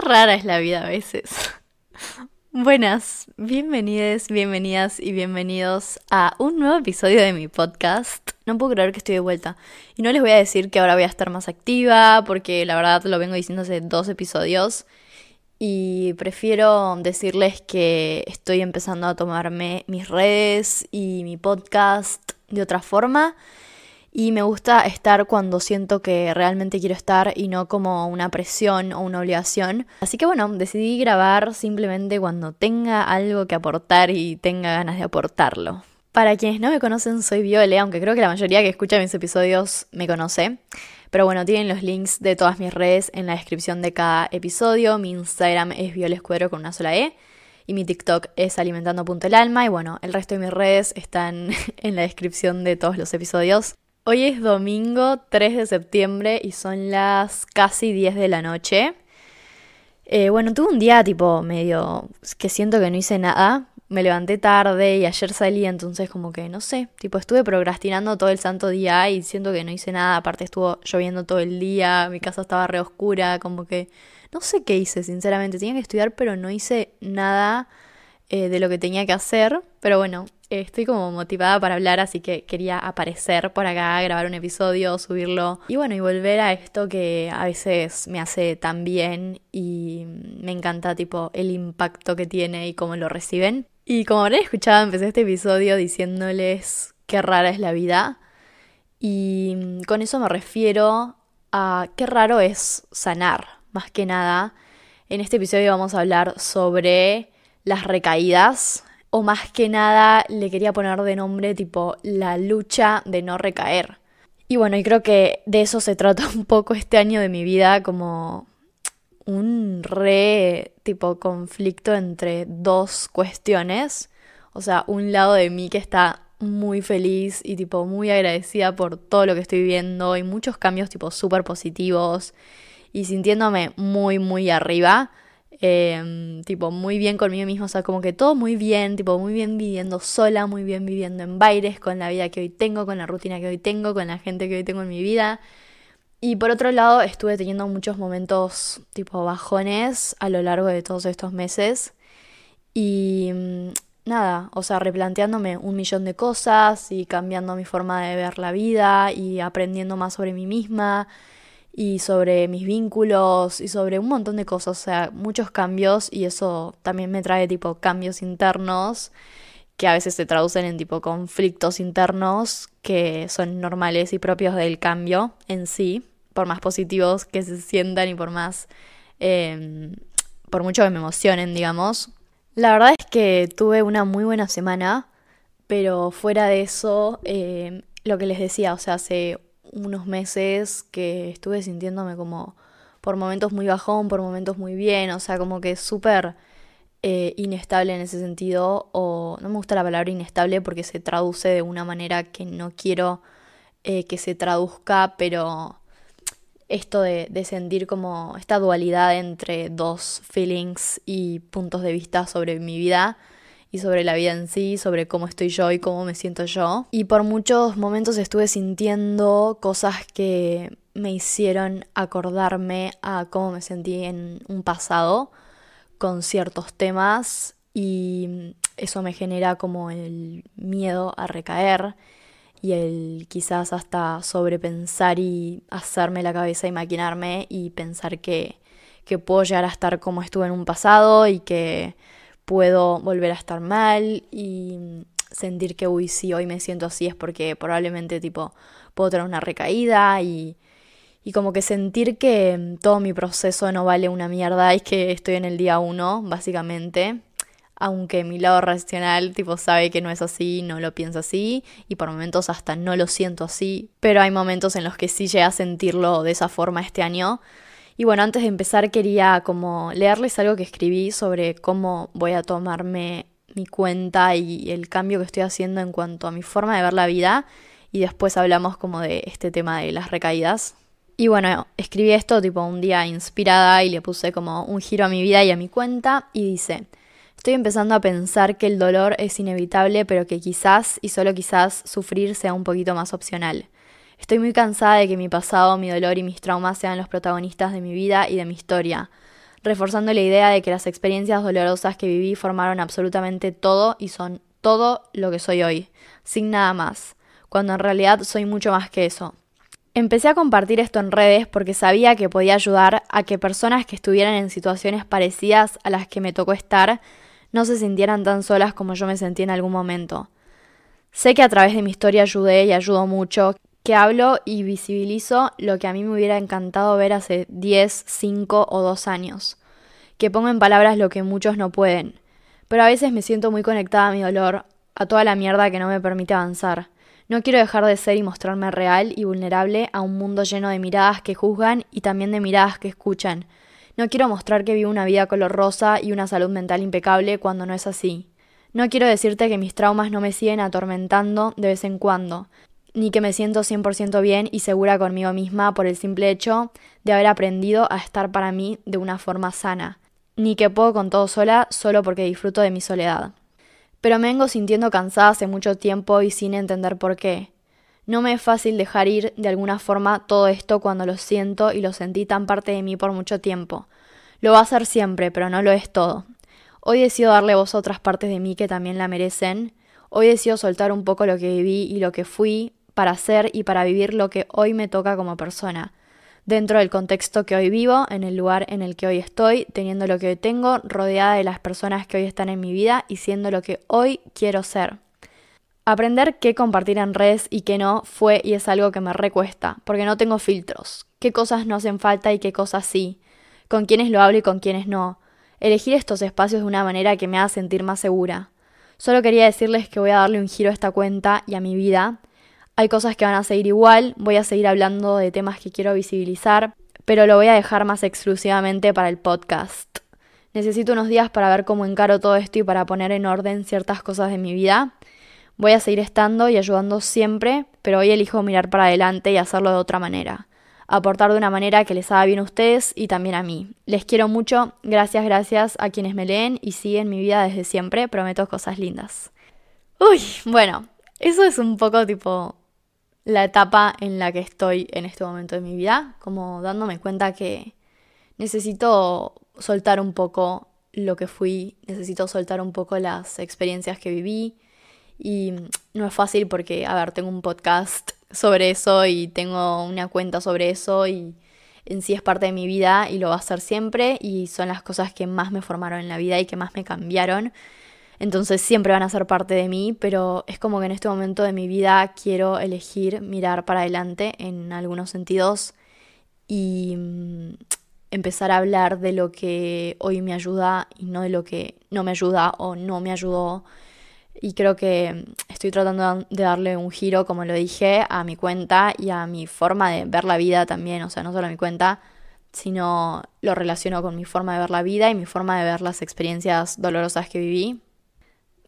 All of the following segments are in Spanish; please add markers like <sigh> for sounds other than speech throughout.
rara es la vida a veces. <laughs> Buenas, bienvenidas, bienvenidas y bienvenidos a un nuevo episodio de mi podcast. No puedo creer que estoy de vuelta. Y no les voy a decir que ahora voy a estar más activa, porque la verdad lo vengo diciendo hace dos episodios. Y prefiero decirles que estoy empezando a tomarme mis redes y mi podcast de otra forma y me gusta estar cuando siento que realmente quiero estar y no como una presión o una obligación. Así que bueno, decidí grabar simplemente cuando tenga algo que aportar y tenga ganas de aportarlo. Para quienes no me conocen, soy Viole, aunque creo que la mayoría que escucha mis episodios me conoce. Pero bueno, tienen los links de todas mis redes en la descripción de cada episodio. Mi Instagram es violescuero con una sola E. Y mi TikTok es alimentando.elalma. Y bueno, el resto de mis redes están <laughs> en la descripción de todos los episodios. Hoy es domingo 3 de septiembre y son las casi 10 de la noche. Eh, bueno, tuve un día tipo medio que siento que no hice nada. Me levanté tarde y ayer salí, entonces como que no sé, tipo estuve procrastinando todo el santo día y siento que no hice nada. Aparte estuvo lloviendo todo el día, mi casa estaba re oscura, como que no sé qué hice, sinceramente. Tenía que estudiar, pero no hice nada eh, de lo que tenía que hacer. Pero bueno, estoy como motivada para hablar, así que quería aparecer por acá, grabar un episodio, subirlo y bueno, y volver a esto que a veces me hace tan bien y me encanta tipo el impacto que tiene y cómo lo reciben. Y como habrán escuchado, empecé este episodio diciéndoles qué rara es la vida y con eso me refiero a qué raro es sanar, más que nada. En este episodio vamos a hablar sobre las recaídas, o más que nada le quería poner de nombre tipo la lucha de no recaer. Y bueno, y creo que de eso se trata <laughs> un poco este año de mi vida, como un re tipo conflicto entre dos cuestiones. O sea, un lado de mí que está muy feliz y tipo muy agradecida por todo lo que estoy viviendo y muchos cambios tipo súper positivos y sintiéndome muy muy arriba Em, tipo, muy bien conmigo mismo, o sea, como que todo muy bien, tipo, muy bien viviendo sola, muy bien viviendo en bailes, con la vida que hoy tengo, con la rutina que hoy tengo, con la gente que hoy tengo en mi vida. Y por otro lado, estuve teniendo muchos momentos, tipo, bajones a lo largo de todos estos meses. Y mm, nada, o sea, replanteándome un millón de cosas y cambiando mi forma de ver la vida y aprendiendo más sobre mí misma y sobre mis vínculos y sobre un montón de cosas, o sea, muchos cambios y eso también me trae tipo cambios internos que a veces se traducen en tipo conflictos internos que son normales y propios del cambio en sí, por más positivos que se sientan y por más, em, por mucho que me emocionen, digamos. La verdad es que tuve una muy buena semana, pero fuera de eso, em, lo que les decía, o sea, hace unos meses que estuve sintiéndome como por momentos muy bajón, por momentos muy bien, o sea, como que súper eh, inestable en ese sentido, o no me gusta la palabra inestable porque se traduce de una manera que no quiero eh, que se traduzca, pero esto de, de, sentir como esta dualidad entre dos feelings y puntos de vista sobre mi vida y sobre la vida en sí, sobre cómo estoy yo y cómo me siento yo. Y por muchos momentos estuve sintiendo cosas que me hicieron acordarme a cómo me sentí en un pasado con ciertos temas y eso me genera como el miedo a recaer y el quizás hasta sobrepensar y hacerme la cabeza y maquinarme y pensar que, que puedo llegar a estar como estuve en un pasado y que puedo volver a estar mal y sentir que, uy, si hoy me siento así es porque probablemente tipo puedo tener una recaída y, y como que sentir que todo mi proceso no vale una mierda y que estoy en el día uno, básicamente. Aunque mi lado racional tipo sabe que no es así, no lo pienso así y por momentos hasta no lo siento así, pero hay momentos en los que sí llegué a sentirlo de esa forma este año y bueno, antes de empezar quería como leerles algo que escribí sobre cómo voy a tomarme mi cuenta y el cambio que estoy haciendo en cuanto a mi forma de ver la vida y después hablamos como de este tema de las recaídas. Y bueno, escribí esto tipo un día inspirada y le puse como un giro a mi vida y a mi cuenta y dice, estoy empezando a pensar que el dolor es inevitable pero que quizás y solo quizás sufrir sea un poquito más opcional. Estoy muy cansada de que mi pasado, mi dolor y mis traumas sean los protagonistas de mi vida y de mi historia. reforzando la idea de que las experiencias dolorosas que viví formaron absolutamente todo y son todo lo que soy hoy, sin nada más, cuando en realidad soy mucho más que eso. Empecé a compartir esto en redes porque sabía que podía ayudar a que personas que estuvieran en situaciones parecidas a las que me tocó estar no se sintieran tan solas como yo me sentí en algún momento. Sé que a través de mi historia ayudé y ayudo mucho, que hablo y visibilizo lo que a mí me hubiera encantado ver hace 10, 5 o 2 años, que pongo en palabras lo que muchos no pueden, pero a veces me siento muy conectada a mi dolor, a toda la mierda que no me permite avanzar. No quiero dejar de ser y mostrarme real y vulnerable a un mundo lleno de miradas que juzgan y también de miradas que escuchan. No quiero mostrar que vivo una vida color rosa y una salud mental impecable cuando no es así. No quiero decirte que mis traumas no me siguen atormentando de vez en cuando, ni que me siento 100% bien y segura conmigo misma por el simple hecho de haber aprendido a estar para mí de una forma sana, ni que puedo con todo sola solo porque disfruto de mi soledad. Pero me vengo sintiendo cansada hace mucho tiempo y sin entender por qué. No me es fácil dejar ir de alguna forma todo esto cuando lo siento y lo sentí tan parte de mí por mucho tiempo. Lo va a hacer siempre, pero no lo es todo. Hoy decido darle voz a otras partes de mí que también la merecen. Hoy decido soltar un poco lo que viví y lo que fui para ser y para vivir lo que hoy me toca como persona dentro del contexto que hoy vivo, en el lugar en el que hoy estoy, teniendo lo que hoy tengo, rodeada de las personas que hoy están en mi vida y siendo lo que hoy quiero ser. Aprender qué compartir en redes y qué no fue y es algo que me recuesta, porque no tengo filtros. Qué cosas no hacen falta y qué cosas sí. Con quiénes lo hablo y con quiénes no. Elegir estos espacios de una manera que me haga sentir más segura. Solo quería decirles que voy a darle un giro a esta cuenta y a mi vida, hay cosas que van a seguir igual, voy a seguir hablando de temas que quiero visibilizar, pero lo voy a dejar más exclusivamente para el podcast. Necesito unos días para ver cómo encaro todo esto y para poner en orden ciertas cosas de mi vida. Voy a seguir estando y ayudando siempre, pero hoy elijo mirar para adelante y hacerlo de otra manera. Aportar de una manera que les haga bien a ustedes y también a mí. Les quiero mucho, gracias, gracias a quienes me leen y siguen mi vida desde siempre, prometo cosas lindas. Uy, bueno, eso es un poco tipo la etapa en la que estoy en este momento de mi vida, como dándome cuenta que necesito soltar un poco lo que fui, necesito soltar un poco las experiencias que viví. Y no es fácil porque, a ver, tengo un podcast sobre eso y tengo una cuenta sobre eso y en sí es parte de mi vida y lo va a ser siempre y son las cosas que más me formaron en la vida y que más me cambiaron entonces siempre van a ser parte de mí, pero es como que en este momento de mi vida quiero elegir mirar para adelante en algunos sentidos y mm, empezar a hablar de lo que hoy me ayuda y no de lo que no me ayuda o no me ayudó. Y creo que estoy tratando de darle un giro, como lo dije, a mi cuenta y a mi forma de ver la vida también, o sea, no solo a mi cuenta, sino lo relaciono con mi forma de ver la vida y mi forma de ver las experiencias dolorosas que viví.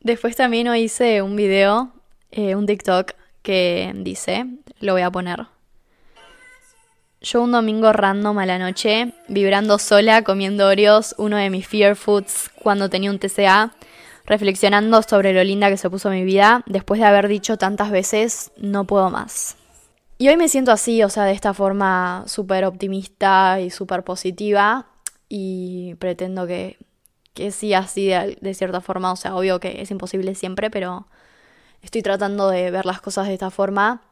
Después también hice un video, eh, un TikTok que dice, lo voy a poner. Yo un domingo random a la noche, vibrando sola, comiendo Oreos, uno de mis fear foods cuando tenía un TCA, reflexionando sobre lo linda que se puso mi vida, después de haber dicho tantas veces, no puedo más. Y hoy me siento así, o sea, de esta forma súper optimista y súper positiva, y pretendo que que sí, así de, cierta forma, o sea, obvio que es imposible siempre, pero estoy tratando de ver las cosas de esta forma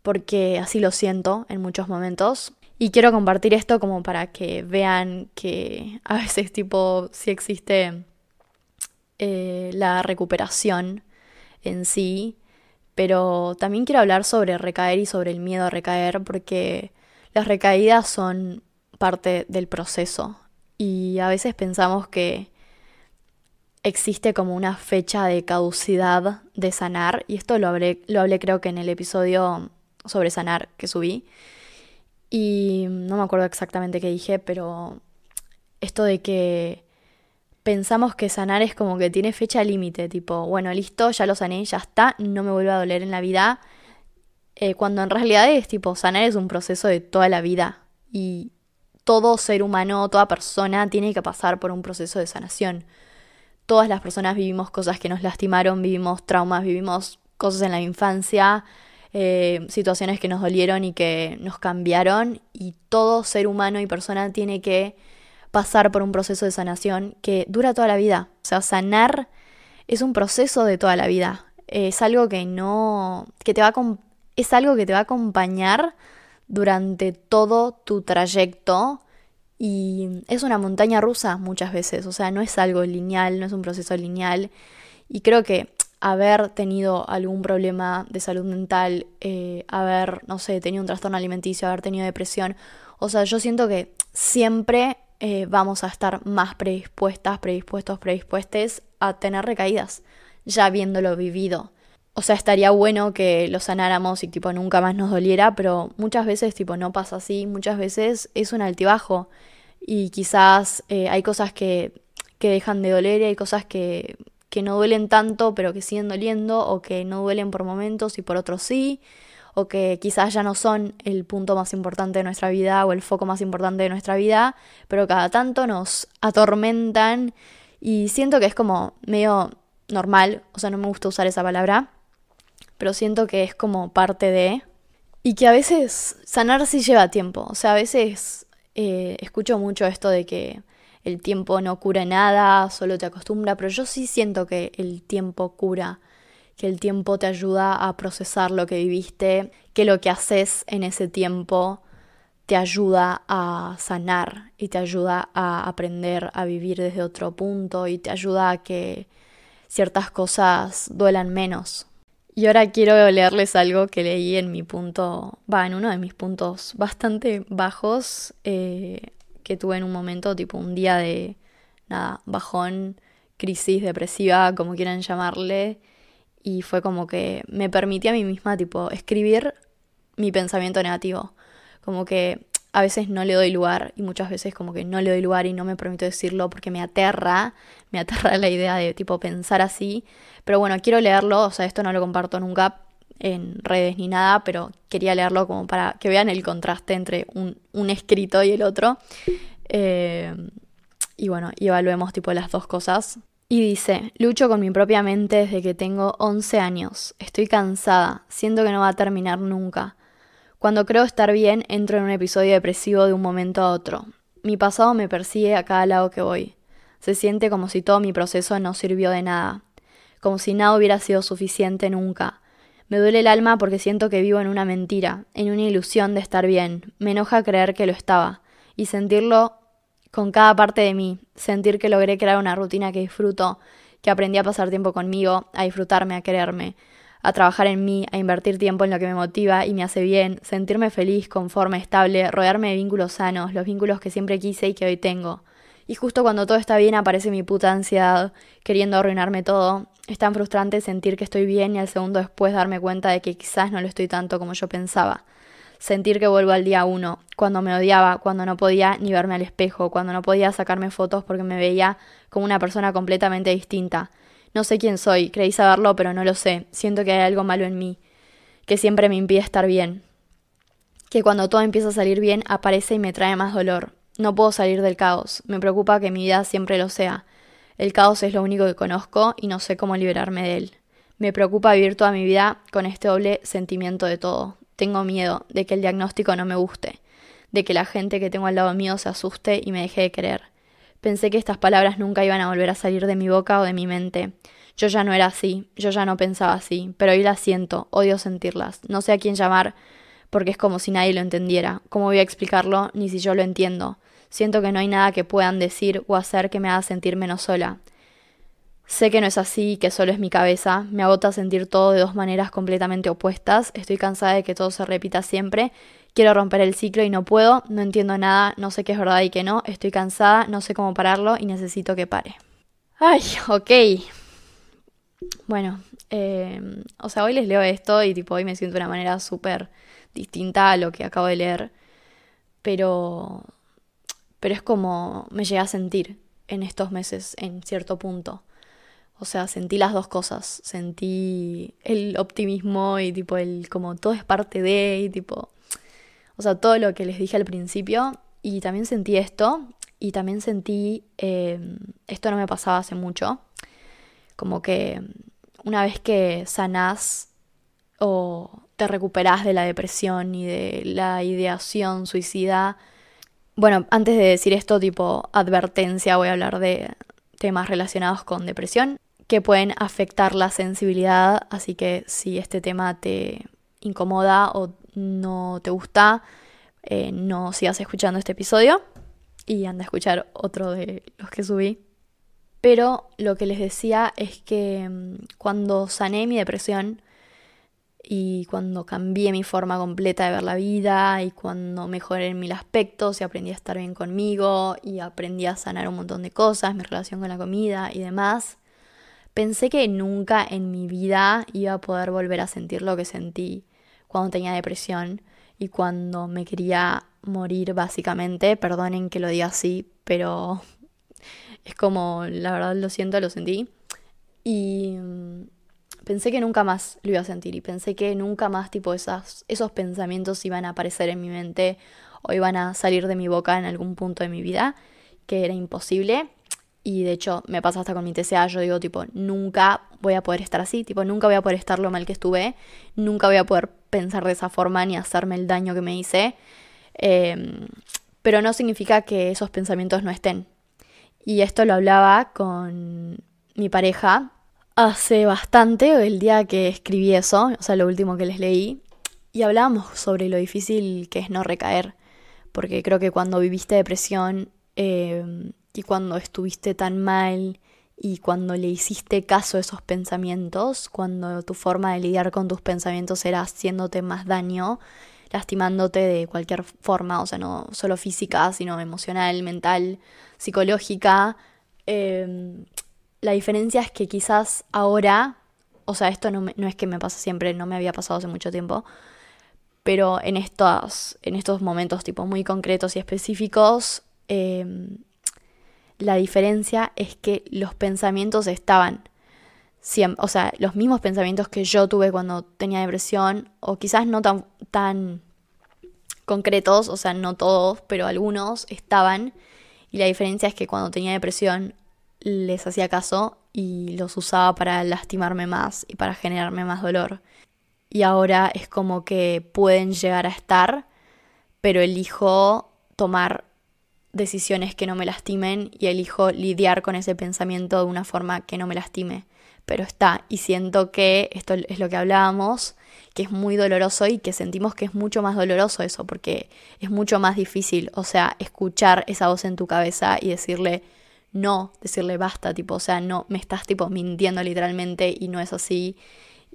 porque así lo siento en muchos momentos. Y quiero compartir esto como para que vean que a veces tipo sí existe eh, la recuperación en sí, pero también quiero hablar sobre recaer y sobre el miedo a recaer porque las recaídas son parte del proceso y a veces pensamos que existe como una fecha de caducidad de sanar, y esto lo hablé, lo hablé creo que en el episodio sobre sanar que subí, y no me acuerdo exactamente qué dije, pero esto de que pensamos que sanar es como que tiene fecha límite, tipo, bueno, listo, ya lo sané, ya está, no me vuelve a doler en la vida, eh, cuando en realidad es tipo, sanar es un proceso de toda la vida, y todo ser humano, toda persona tiene que pasar por un proceso de sanación todas las personas vivimos cosas que nos lastimaron, vivimos traumas, vivimos cosas en la infancia, eh, situaciones que nos dolieron y que nos cambiaron y todo ser humano y persona tiene que pasar por un proceso de sanación que dura toda la vida. O sea, sanar es un proceso de toda la vida. Es algo que no. que te va a, es algo que te va a acompañar durante todo tu trayecto. Y es una montaña rusa muchas veces. O sea, no es algo lineal, no es un proceso lineal. Y creo que haber tenido algún problema de salud mental, eh, haber, no sé, tenido un trastorno alimenticio, haber tenido depresión. O sea, yo siento que siempre eh, vamos a estar más predispuestas, predispuestos, predispuestes a tener recaídas, ya habiéndolo vivido. O sea, estaría bueno que lo sanáramos y tipo nunca más nos doliera, pero muchas veces tipo no pasa así, muchas veces es un altibajo y quizás eh, hay cosas que, que dejan de doler y hay cosas que, que no duelen tanto pero que siguen doliendo o que no duelen por momentos y por otros sí o que quizás ya no son el punto más importante de nuestra vida o el foco más importante de nuestra vida, pero cada tanto nos atormentan. Y siento que es como medio normal, o sea, no me gusta usar esa palabra, pero siento que es como parte de... Y que a veces sanar sí lleva tiempo, o sea, a veces eh, escucho mucho esto de que el tiempo no cura nada, solo te acostumbra, pero yo sí siento que el tiempo cura, que el tiempo te ayuda a procesar lo que viviste, que lo que haces en ese tiempo te ayuda a sanar y te ayuda a aprender a vivir desde otro punto y te ayuda a que ciertas cosas duelan menos. Y ahora quiero leerles algo que leí en mi punto, va, en uno de mis puntos bastante bajos eh, que tuve en un momento, tipo un día de, nada, bajón, crisis depresiva, como quieran llamarle, y fue como que me permití a mí misma, tipo, escribir mi pensamiento negativo, como que a veces no le doy lugar y muchas veces como que no le doy lugar y no me permito decirlo porque me aterra, me aterra la idea de tipo pensar así, pero bueno, quiero leerlo, o sea, esto no lo comparto nunca en redes ni nada, pero quería leerlo como para que vean el contraste entre un, escrito y el otro. Eh, y bueno, evaluemos tipo las dos cosas. Y dice, lucho con mi propia mente desde que tengo 11 años. Estoy cansada, siento que no va a terminar nunca. Cuando creo estar bien, entro en un episodio depresivo de un momento a otro. Mi pasado me persigue a cada lado que voy. Se siente como si todo mi proceso no sirvió de nada, como si nada hubiera sido suficiente nunca, me duele el alma porque siento que vivo en una mentira, en una ilusión de estar bien. Me enoja creer que lo estaba y sentirlo con cada parte de mí, sentir que logré crear una rutina que disfruto, que aprendí a pasar tiempo conmigo, a disfrutarme, a quererme, a trabajar en mí, a invertir tiempo en lo que me motiva y me hace bien, sentirme feliz, conforme, estable, rodearme de vínculos sanos, los vínculos que siempre quise y que hoy tengo. Y justo cuando todo está bien aparece mi puta ansiedad, queriendo arruinarme todo, es tan frustrante sentir que estoy bien y al segundo después darme cuenta de que quizás no lo estoy tanto como yo pensaba. Sentir que vuelvo al día uno, cuando me odiaba, cuando no podía ni verme al espejo, cuando no podía sacarme fotos porque me veía como una persona completamente distinta. No sé quién soy, creí saberlo, pero no lo sé. Siento que hay algo malo en mí, que siempre me impide estar bien. Que cuando todo empieza a salir bien aparece y me trae más dolor. No puedo salir del caos. Me preocupa que mi vida siempre lo sea. El caos es lo único que conozco y no sé cómo liberarme de él. Me preocupa vivir toda mi vida con este doble sentimiento de todo. Tengo miedo de que el diagnóstico no me guste, de que la gente que tengo al lado mío se asuste y me deje de querer. Pensé que estas palabras nunca iban a volver a salir de mi boca o de mi mente. Yo ya no era así, yo ya no pensaba así, pero hoy las siento, odio sentirlas. No sé a quién llamar porque es como si nadie lo entendiera. ¿Cómo voy a explicarlo ni si yo lo entiendo? Siento que no hay nada que puedan decir o hacer que me haga sentir menos sola. Sé que no es así, que solo es mi cabeza, me agota sentir todo de dos maneras completamente opuestas, estoy cansada de que todo se repita siempre, quiero romper el ciclo y no puedo, no entiendo nada, no sé qué es verdad y qué no, estoy cansada, no sé cómo pararlo y necesito que pare. Ay, ok. Bueno, eh, o sea, hoy les leo esto y tipo hoy me siento de una manera súper distinta a lo que acabo de leer, pero pero es como me llegué a sentir en estos meses en cierto punto. O sea, sentí las dos cosas, sentí el optimismo y tipo el como todo es parte de y tipo, o sea, todo lo que les dije al principio. Y también sentí esto. Y también sentí, em, esto no me pasaba hace mucho, como que una vez que sanás o te recuperás de la depresión y de la ideación suicida, Bueno, antes de decir esto, tipo advertencia, voy a hablar de temas relacionados con depresión que pueden afectar la sensibilidad, así que si este tema te incomoda o no te gusta, eh, no sigas escuchando este episodio y anda a escuchar otro de los que subí. Pero lo que les decía es que mm, cuando sané mi depresión y cuando cambié mi forma completa de ver la vida y cuando mejoré mil aspectos y aprendí a estar bien conmigo y aprendí a sanar un montón de cosas, mi relación con la comida y demás, pensé que nunca en mi vida iba a poder volver a sentir lo que sentí cuando tenía depresión y cuando me quería morir básicamente. Perdonen que lo diga así, pero <laughs> es como, la verdad lo siento, lo sentí. Y mm, pensé que nunca más lo iba a sentir y pensé que nunca más tipo esas, esos pensamientos iban a aparecer en mi mente o iban a salir de mi boca en algún punto de mi vida, que era imposible. Y de hecho me pasa hasta con mi TCA, yo digo tipo, nunca voy a poder estar así, tipo, nunca voy a poder estar lo mal que estuve, nunca voy a poder pensar de esa forma ni hacerme el daño que me hice. Em, pero no significa que esos pensamientos no estén. Y esto lo hablaba con mi pareja hace bastante, el día que escribí eso, o sea, lo último que les leí, y hablábamos sobre lo difícil que es no recaer, porque creo que cuando viviste depresión em, y cuando estuviste tan mal y cuando le hiciste caso a esos pensamientos, cuando tu forma de lidiar con tus pensamientos era haciéndote más daño, lastimándote de cualquier forma, o sea, no solo física, sino emocional, mental, psicológica. Em, la diferencia es que quizás ahora, o sea, esto no, no, es que me pasa siempre, no me había pasado hace mucho tiempo, pero en estos, en estos momentos tipo muy concretos y específicos, em, la diferencia es que los pensamientos estaban o sea, los mismos pensamientos que yo tuve cuando tenía depresión, o quizás no tan, tan concretos, o sea, no todos, pero algunos estaban. Y la diferencia es que cuando tenía depresión les hacía caso y los usaba para lastimarme más y para generarme más dolor. Y ahora es como que pueden llegar a estar, pero elijo tomar decisiones que no me lastimen y elijo lidiar con ese pensamiento de una forma que no me lastime pero está. Y siento que esto es lo que hablábamos, que es muy doloroso y que sentimos que es mucho más doloroso eso, porque es mucho más difícil, o sea, escuchar esa voz en tu cabeza y decirle no, decirle basta, tipo, o sea, no, me estás tipo mintiendo literalmente y no es así.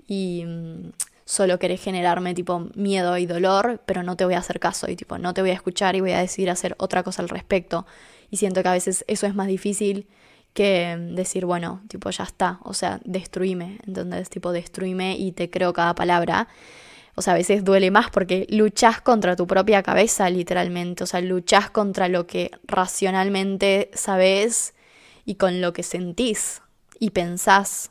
Y mm, solo querés generarme tipo miedo y dolor, pero no te voy a hacer caso y tipo, no te voy a escuchar y voy a decidir hacer otra cosa al respecto. Y siento que a veces eso es más difícil que decir, bueno, tipo, ya está, o sea, destruime, entonces, tipo, destruime y te creo cada palabra. O sea, a veces duele más porque luchas contra tu propia cabeza, literalmente. O sea, luchas contra lo que racionalmente sabes y con lo que sentís y pensás.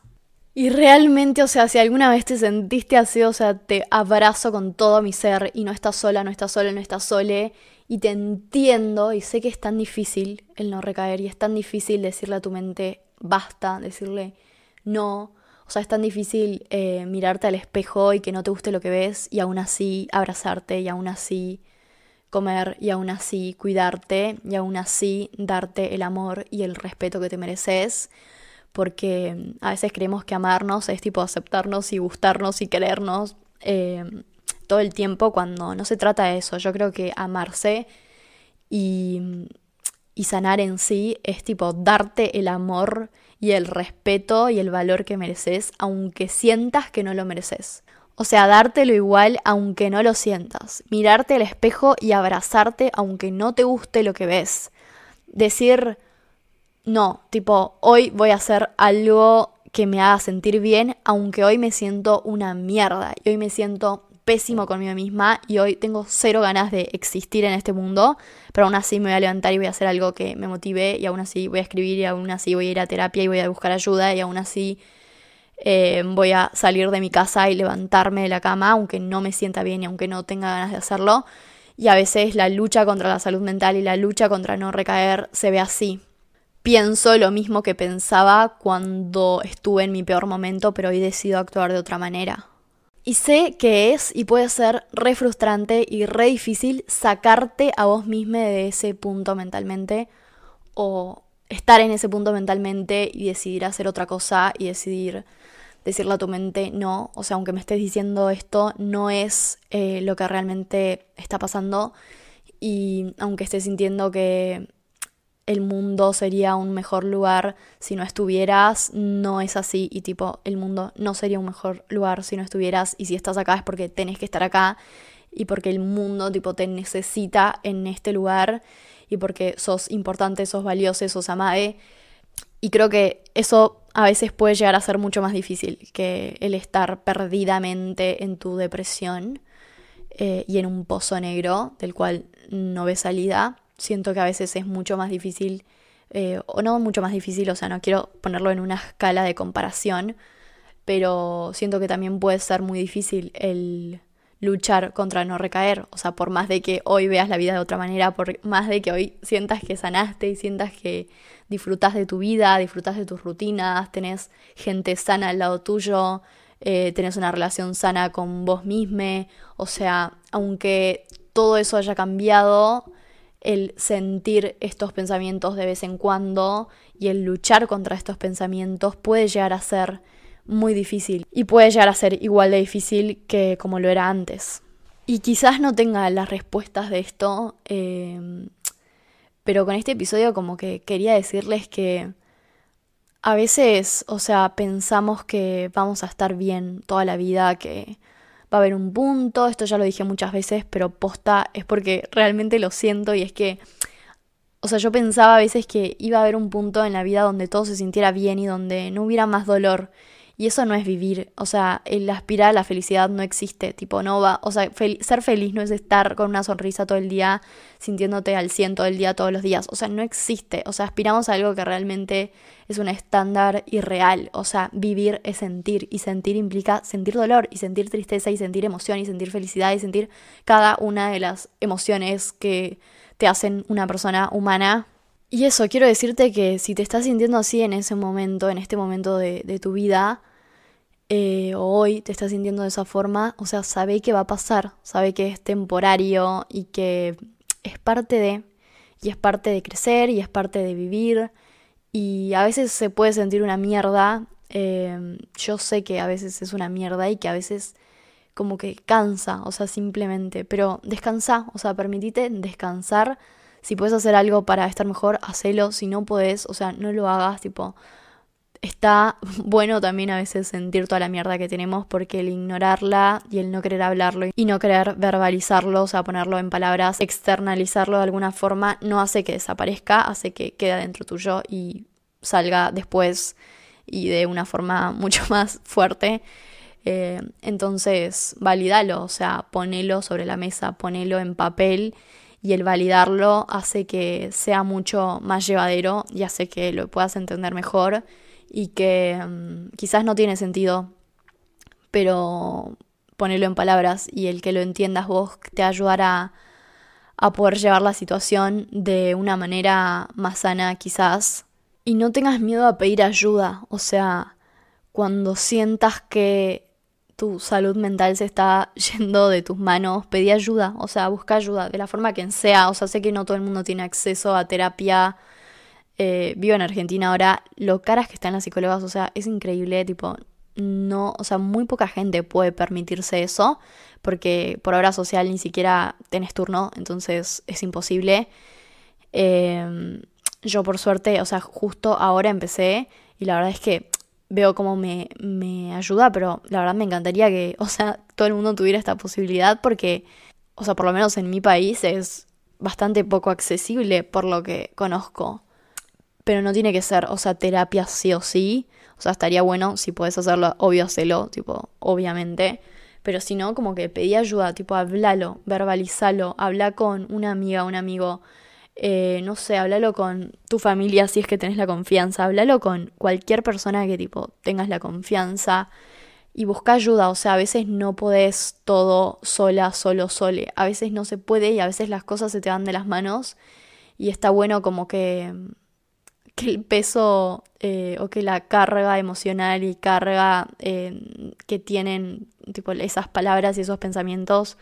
Y realmente, o sea, si alguna vez te sentiste así, o sea, te abrazo con todo mi ser y no estás sola, no estás sola, no estás sole y te entiendo y sé que es tan difícil el no recaer y es tan difícil decirle a tu mente basta, decirle no. O sea, es tan difícil eh, mirarte al espejo y que no te guste lo que ves y aún así abrazarte y aún así comer y aún así cuidarte y aún así darte el amor y el respeto que te mereces. Porque mm, a veces creemos que amarnos es tipo aceptarnos y gustarnos y querernos. Eh, todo el tiempo cuando no se trata de eso. Yo creo que amarse y, y sanar en sí es tipo darte el amor y el respeto y el valor que mereces, aunque sientas que no lo mereces. O sea, dártelo igual aunque no lo sientas. Mirarte al espejo y abrazarte aunque no te guste lo que ves. Decir, no, tipo, hoy voy a hacer algo que me haga sentir bien, aunque hoy me siento una mierda y hoy me siento pésimo conmigo misma y hoy tengo cero ganas de existir en este mundo, pero aún así me voy a levantar y voy a hacer algo que me motive y aún así voy a escribir y aún así voy a ir a terapia y voy a buscar ayuda y aún así eh, voy a salir de mi casa y levantarme de la cama aunque no me sienta bien y aunque no tenga ganas de hacerlo. Y a veces la lucha contra la salud mental y la lucha contra no recaer se ve así. Pienso lo mismo que pensaba cuando estuve en mi peor momento, pero hoy decido actuar de otra manera. Y sé que es y puede ser re frustrante y re difícil sacarte a vos misma de ese punto mentalmente o estar en ese punto mentalmente y decidir hacer otra cosa y decidir decirle a tu mente no, o sea, aunque me estés diciendo esto, no es eh, lo que realmente está pasando. Y aunque estés sintiendo que el mundo sería un mejor lugar si no estuvieras, no es así. Y tipo, el mundo no sería un mejor lugar si no estuvieras. Y si estás acá es porque tenés que estar acá. Y porque el mundo tipo te necesita en este lugar. Y porque sos importante, sos valioso, sos amade. Y creo que eso a veces puede llegar a ser mucho más difícil que el estar perdidamente en tu depresión eh, y en un pozo negro del cual no ves salida. Siento que a veces es mucho más difícil, eh, o no mucho más difícil, o sea, no quiero ponerlo en una escala de comparación, pero siento que también puede ser muy difícil el luchar contra no recaer. O sea, por más de que hoy veas la vida de otra manera, por más de que hoy sientas que sanaste y sientas que disfrutas de tu vida, disfrutas de tus rutinas, tenés gente sana al lado tuyo, eh, tenés una relación sana con vos misma. O sea, aunque todo eso haya cambiado, el sentir estos pensamientos de vez en cuando y el luchar contra estos pensamientos puede llegar a ser muy difícil y puede llegar a ser igual de difícil que como lo era antes. Y quizás no tenga las respuestas de esto, eh, pero con este episodio como que quería decirles que a veces, o sea, pensamos que vamos a estar bien toda la vida, que va a haber un punto, esto ya lo dije muchas veces, pero posta es porque realmente lo siento y es que, o sea, yo pensaba a veces que iba a haber un punto en la vida donde todo se sintiera bien y donde no hubiera más dolor y eso no es vivir, o sea, el aspirar a la felicidad no existe, tipo, no va, o sea, ser feliz no es estar con una sonrisa todo el día, sintiéndote al cien todo el día, todos los días, o sea, no existe, o sea, aspiramos a algo que realmente es un estándar irreal, o sea, vivir es sentir, y sentir implica sentir dolor, y sentir tristeza, y sentir emoción, y sentir felicidad, y sentir cada una de las emociones que te hacen una persona humana y eso, quiero decirte que si te estás sintiendo así en ese momento, en este momento de, de tu vida, eh, o hoy te estás sintiendo de esa forma, o sea, sabe que va a pasar, sabe que es temporario y que es parte de, y es parte de crecer y es parte de vivir. Y a veces se puede sentir una mierda. Eh, yo sé que a veces es una mierda y que a veces como que cansa, o sea, simplemente. Pero descansa, o sea, permitite descansar si puedes hacer algo para estar mejor, hacelo. Si no puedes, o sea, no lo hagas, tipo. Está <laughs> bueno también a veces sentir toda la mierda que tenemos porque el ignorarla y el no querer hablarlo y no querer verbalizarlo, o sea, ponerlo en palabras, externalizarlo de alguna forma, no hace que desaparezca, hace que quede dentro tuyo y salga después y de una forma <laughs> mucho más fuerte. Eh, entonces, validalo, o sea, ponelo sobre la mesa, ponelo en papel y el validarlo hace que sea mucho más llevadero y hace que lo puedas entender mejor y que mm, quizás no tiene sentido, pero ponerlo en palabras y el que lo entiendas vos te ayudará a poder llevar la situación de una manera más sana quizás. Y no tengas miedo a pedir ayuda, o sea, cuando sientas que tu salud mental se está <laughs> yendo de tus manos, pedí ayuda, o sea, busca ayuda, de la forma que sea, o sea, sé que no todo el mundo tiene acceso a terapia. Eh, vivo en Argentina ahora, lo caras que están las psicólogas, o sea, es increíble, tipo, no, o sea, muy poca gente puede permitirse eso, porque por obra social ni siquiera tenés turno, entonces es imposible. Em, yo por suerte, o sea, justo ahora empecé y la verdad es que veo cómo me, me ayuda, pero la verdad me encantaría que, o sea, todo el mundo tuviera esta posibilidad porque, o sea, por lo menos en mi país es bastante poco accesible por lo que conozco. Pero no tiene que ser, o sea, terapia sí o sí. O sea, estaría bueno si puedes hacerlo, obvio hacerlo, tipo, obviamente. Pero si no, como que pedí ayuda, tipo, hablalo, verbalizalo, habla con una amiga, un amigo, eh, no sé, háblalo con tu familia si es que tenés la confianza, háblalo con cualquier persona que tipo tengas la confianza y busca ayuda, o sea, a veces no podés todo sola, solo, sole, a veces no se puede y a veces las cosas se te van de las manos. Y está bueno como que que el peso eh, o que la carga emocional y carga eh, que tienen tipo, esas palabras y esos pensamientos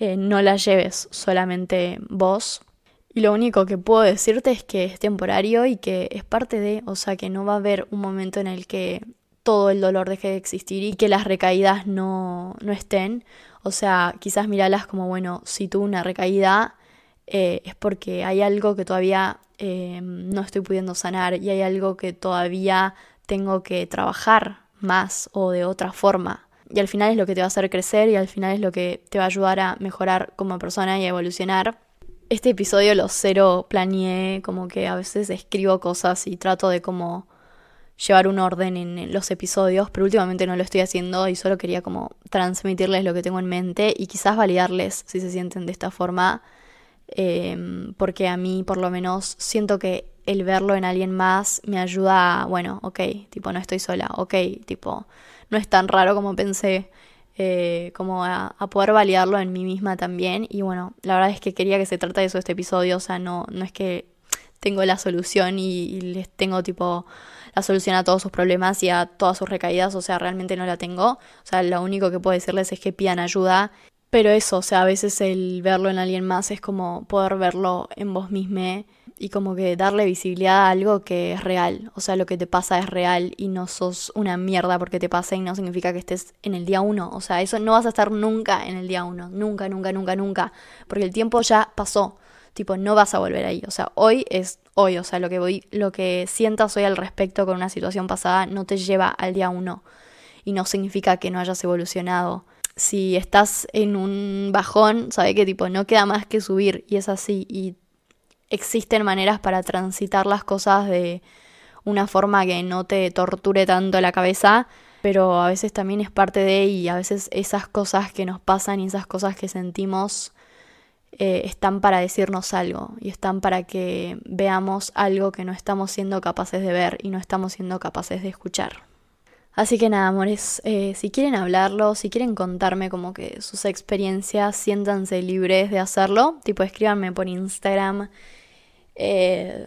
eh, no las lleves solamente vos. Y lo único que puedo decirte es que es temporario y que es parte de, o sea, que no va a haber un momento en el que todo el dolor deje de existir y que las recaídas no, no estén. O sea, quizás miralas como, bueno, si tuve una recaída es porque hay algo que todavía eh, no estoy pudiendo sanar y hay algo que todavía tengo que trabajar más o de otra forma. Y al final es lo que te va a hacer crecer y al final es lo que te va a ayudar a mejorar como persona y a evolucionar. Este episodio lo cero planeé, como que a veces escribo cosas y trato de como llevar un orden en los episodios, pero últimamente no lo estoy haciendo y solo quería como transmitirles lo que tengo en mente y quizás validarles si se sienten de esta forma Em, porque a mí por lo menos siento que el verlo en alguien más me ayuda a, bueno, ok, tipo, no estoy sola, ok, tipo, no es tan raro como pensé, eh, como a, poder validarlo en mí misma también. Y bueno, la verdad es que quería que se trate de eso este episodio, o sea, no, no es que tengo la solución y, y les tengo tipo la solución a todos sus problemas y a todas sus recaídas, o sea, realmente no la tengo. O sea, lo único que puedo decirles es que pidan ayuda pero eso, o sea, a veces el verlo en alguien más es como poder verlo en vos mismo y como que darle visibilidad a algo que es real. O sea, lo que te pasa es real y no sos una mierda porque te pasa y no significa que estés en el día uno. O sea, eso no vas a estar nunca en el día uno. Nunca, nunca, nunca, nunca. Porque el tiempo ya pasó. Tipo, no vas a volver ahí. O sea, hoy es hoy. O sea, lo que voy, lo que sientas hoy al respecto con una situación pasada no te lleva al día uno. Y no significa que no hayas evolucionado si estás en un bajón, sabe que tipo no queda más que subir y es así y existen maneras para transitar las cosas de una forma que no te torture tanto la cabeza, pero a veces también es parte de y a veces esas cosas que nos pasan y esas cosas que sentimos eh, están para decirnos algo y están para que veamos algo que no estamos siendo capaces de ver y no estamos siendo capaces de escuchar. Así que nada, amores, eh, si quieren hablarlo, si quieren contarme como que sus experiencias, siéntanse libres de hacerlo. Tipo, escríbanme por Instagram. Eh,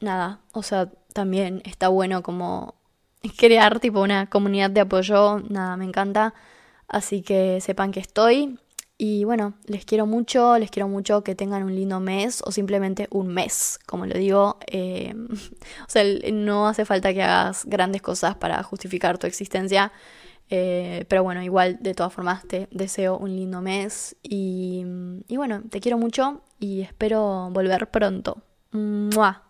nada, o sea, también está bueno como crear tipo una comunidad de apoyo. Nada, me encanta. Así que sepan que estoy. Y bueno, les quiero mucho, les quiero mucho que tengan un lindo mes o simplemente un mes, como lo digo. Em, <laughs> o sea, no hace falta que hagas grandes cosas para justificar tu existencia. Eh, pero bueno, igual de todas formas te deseo un lindo mes y, mm, y bueno, te quiero mucho y espero volver pronto. ¡Mua!